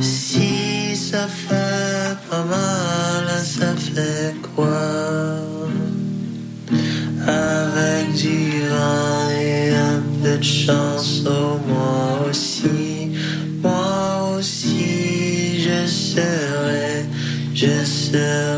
Si ça fait pas mal, ça fait quoi? Avec du vin et un peu de chance, oh, moi aussi, moi aussi, je serai, je serai.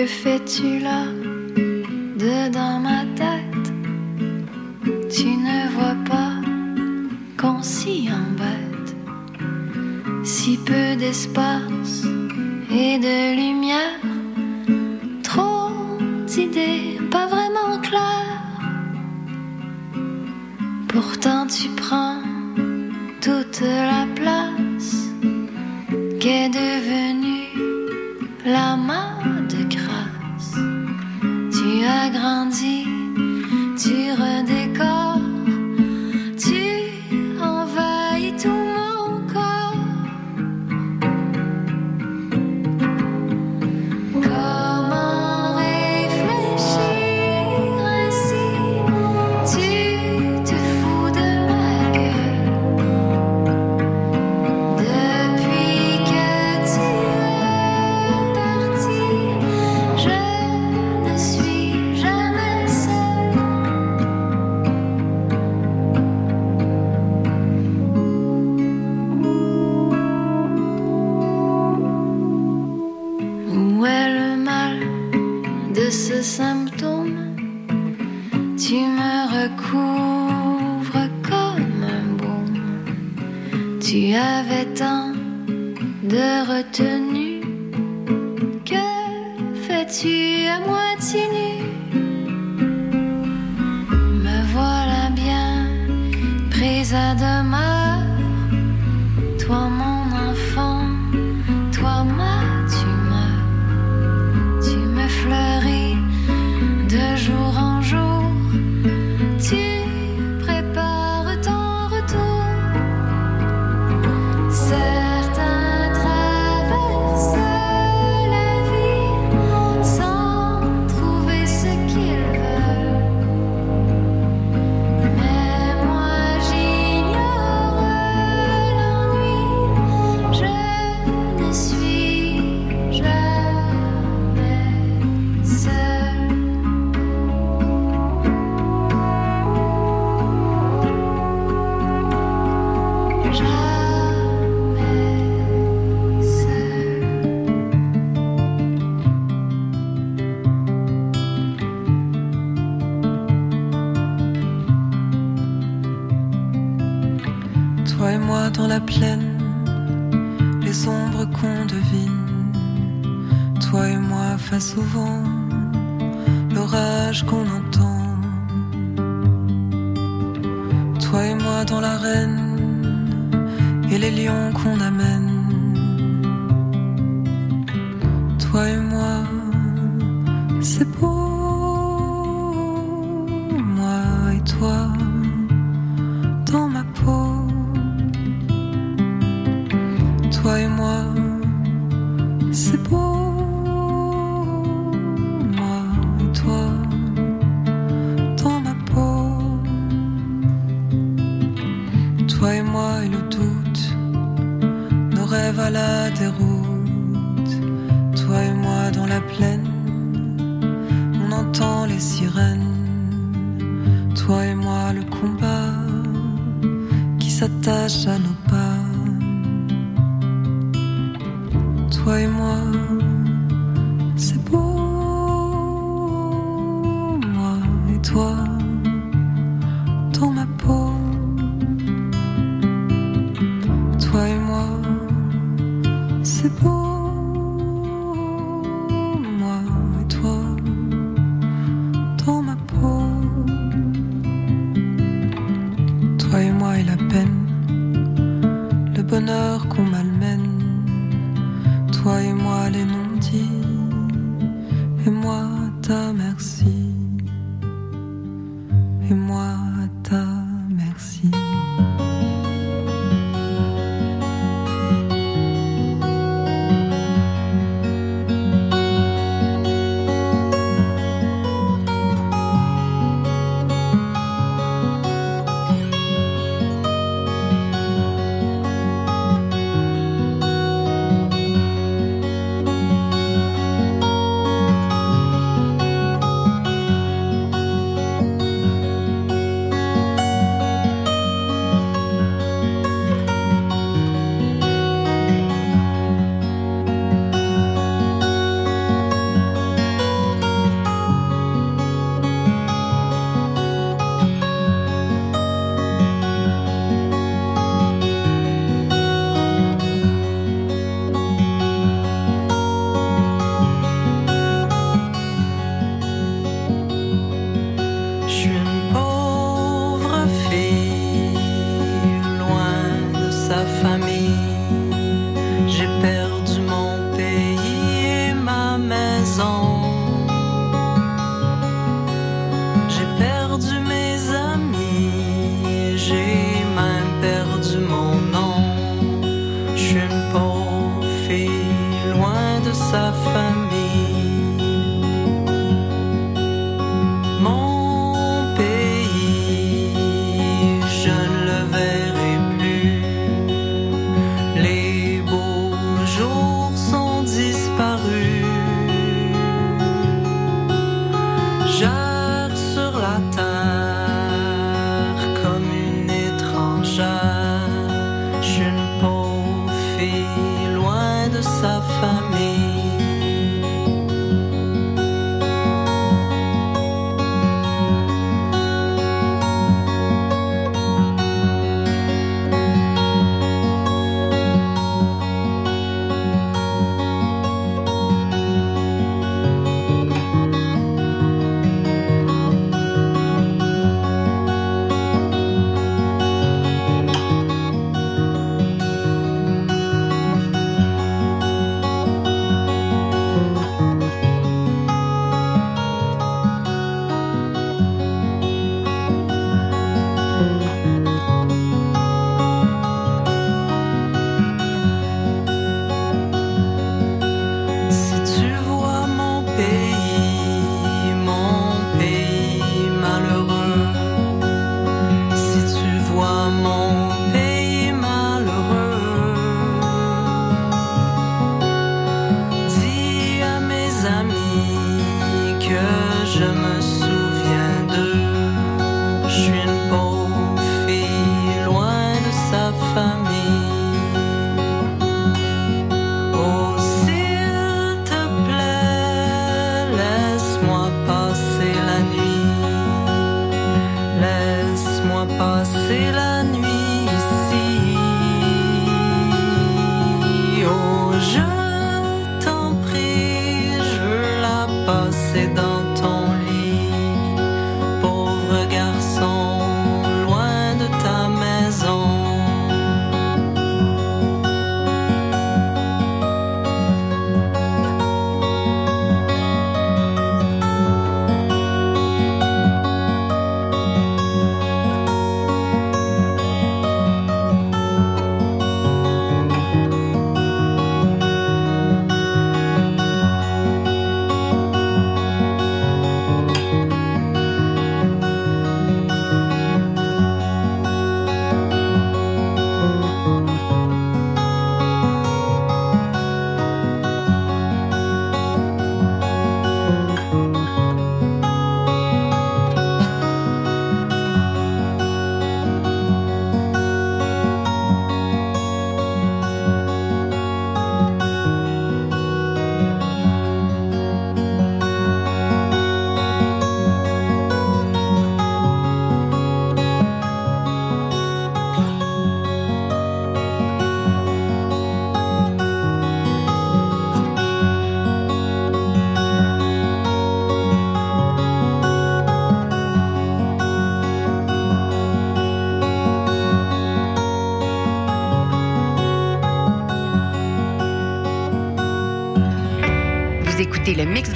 Que fais-tu là,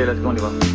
よろしくお願いします。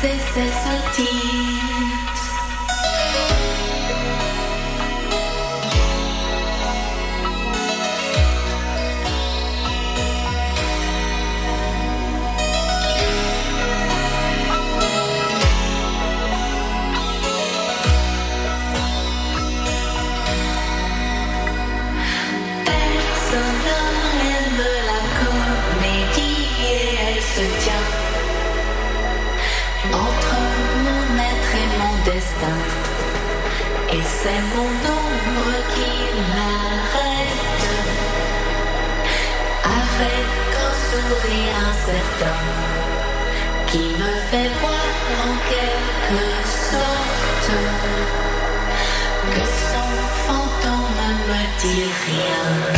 Necessity c'est mon ombre qui l'arrête avec un sourire incertain qui me fait voir en quelque sorte que son fantôme ne me dit rien.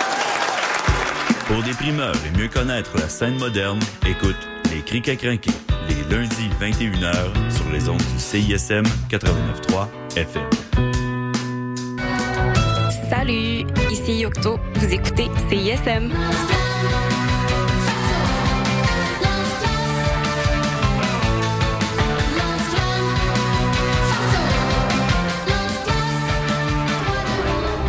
Pour des primeurs et mieux connaître la scène moderne, écoute Les Crics à crinquer, les lundis 21h sur les ondes du CISM 89.3 FM. Salut, ici Yocto. Vous écoutez CISM.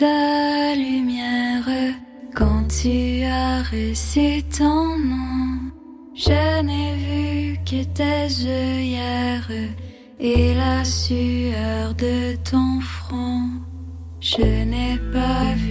ta lumière quand tu as reçu ton nom. Je n'ai vu qu'étais-je hier et la sueur de ton front. Je n'ai pas vu.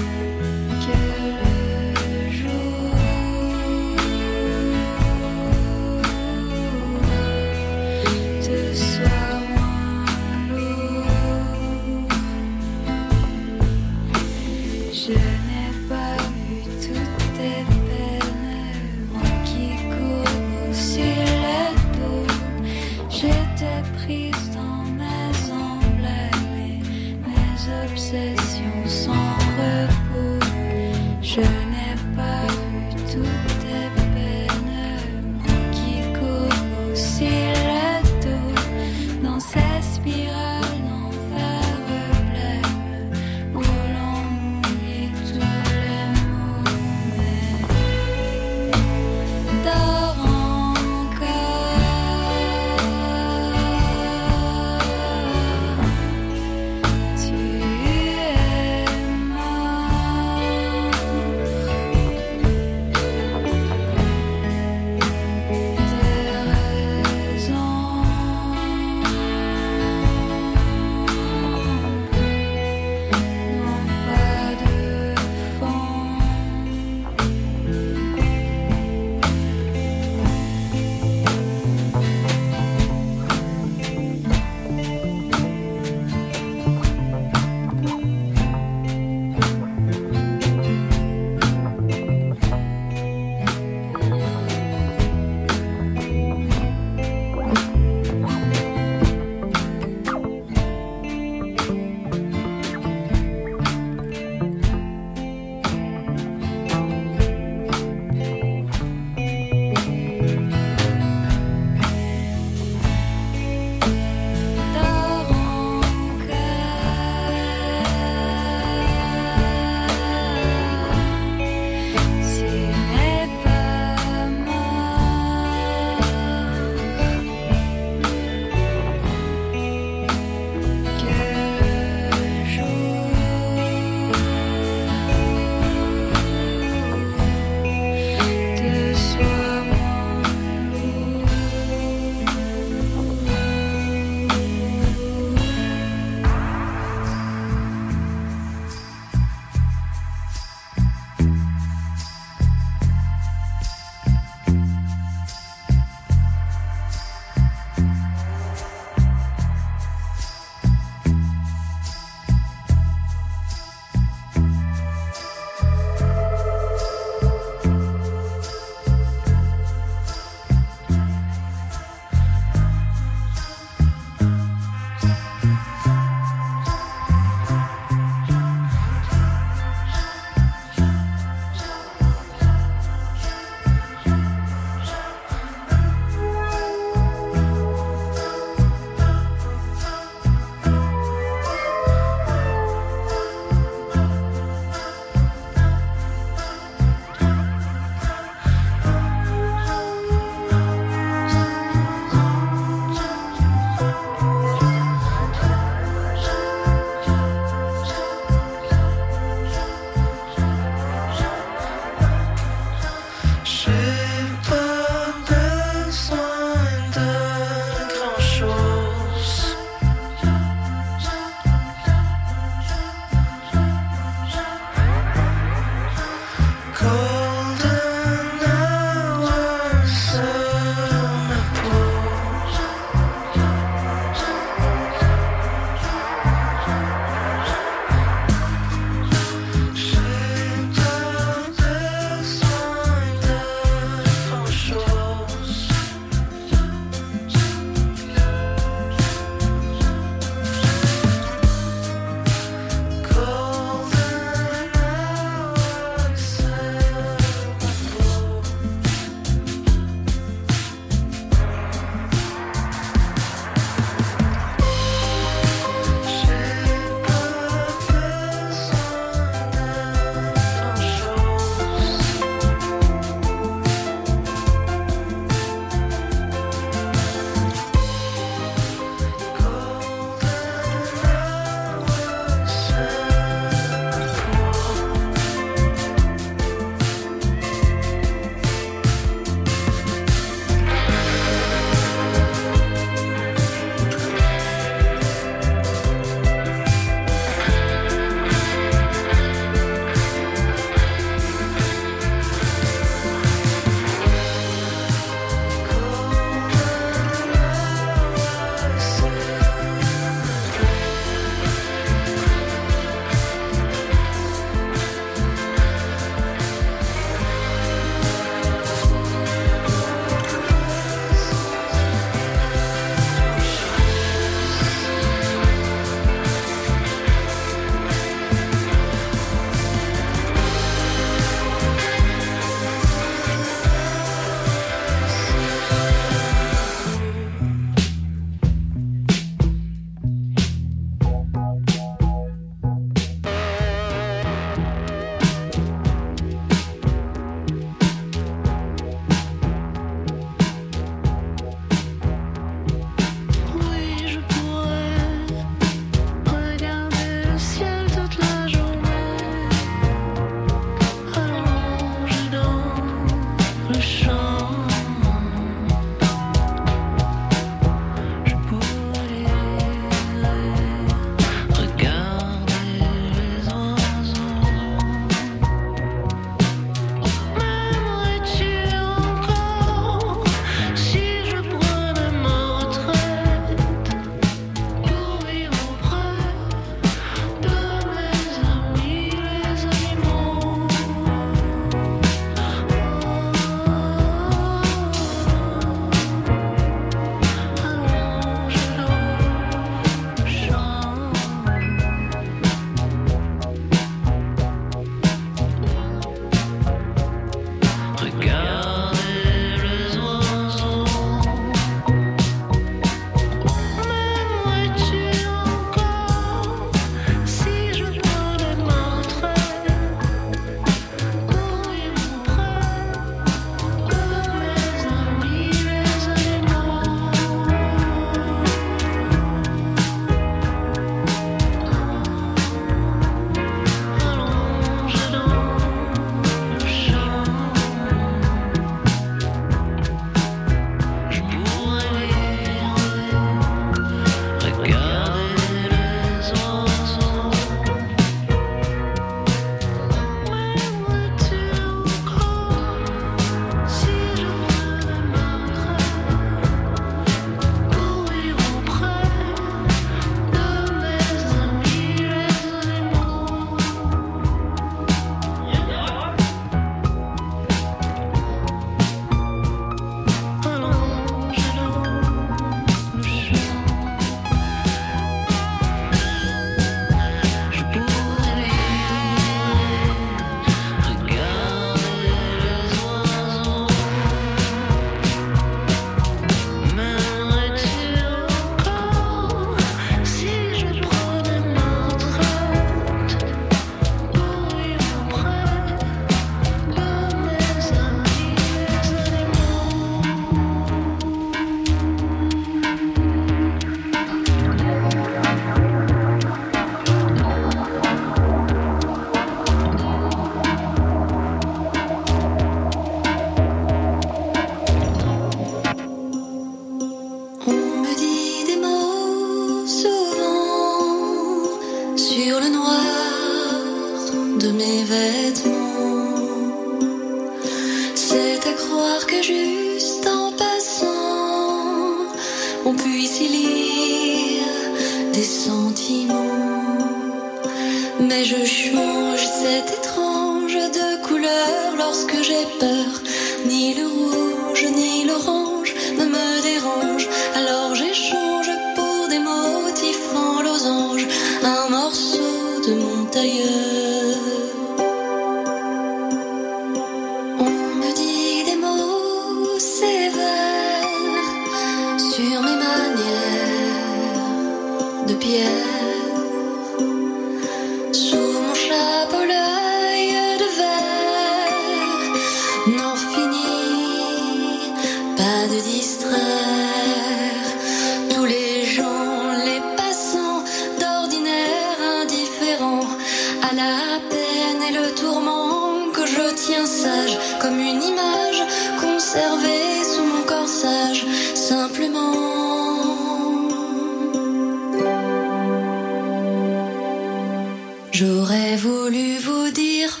J'aurais voulu vous dire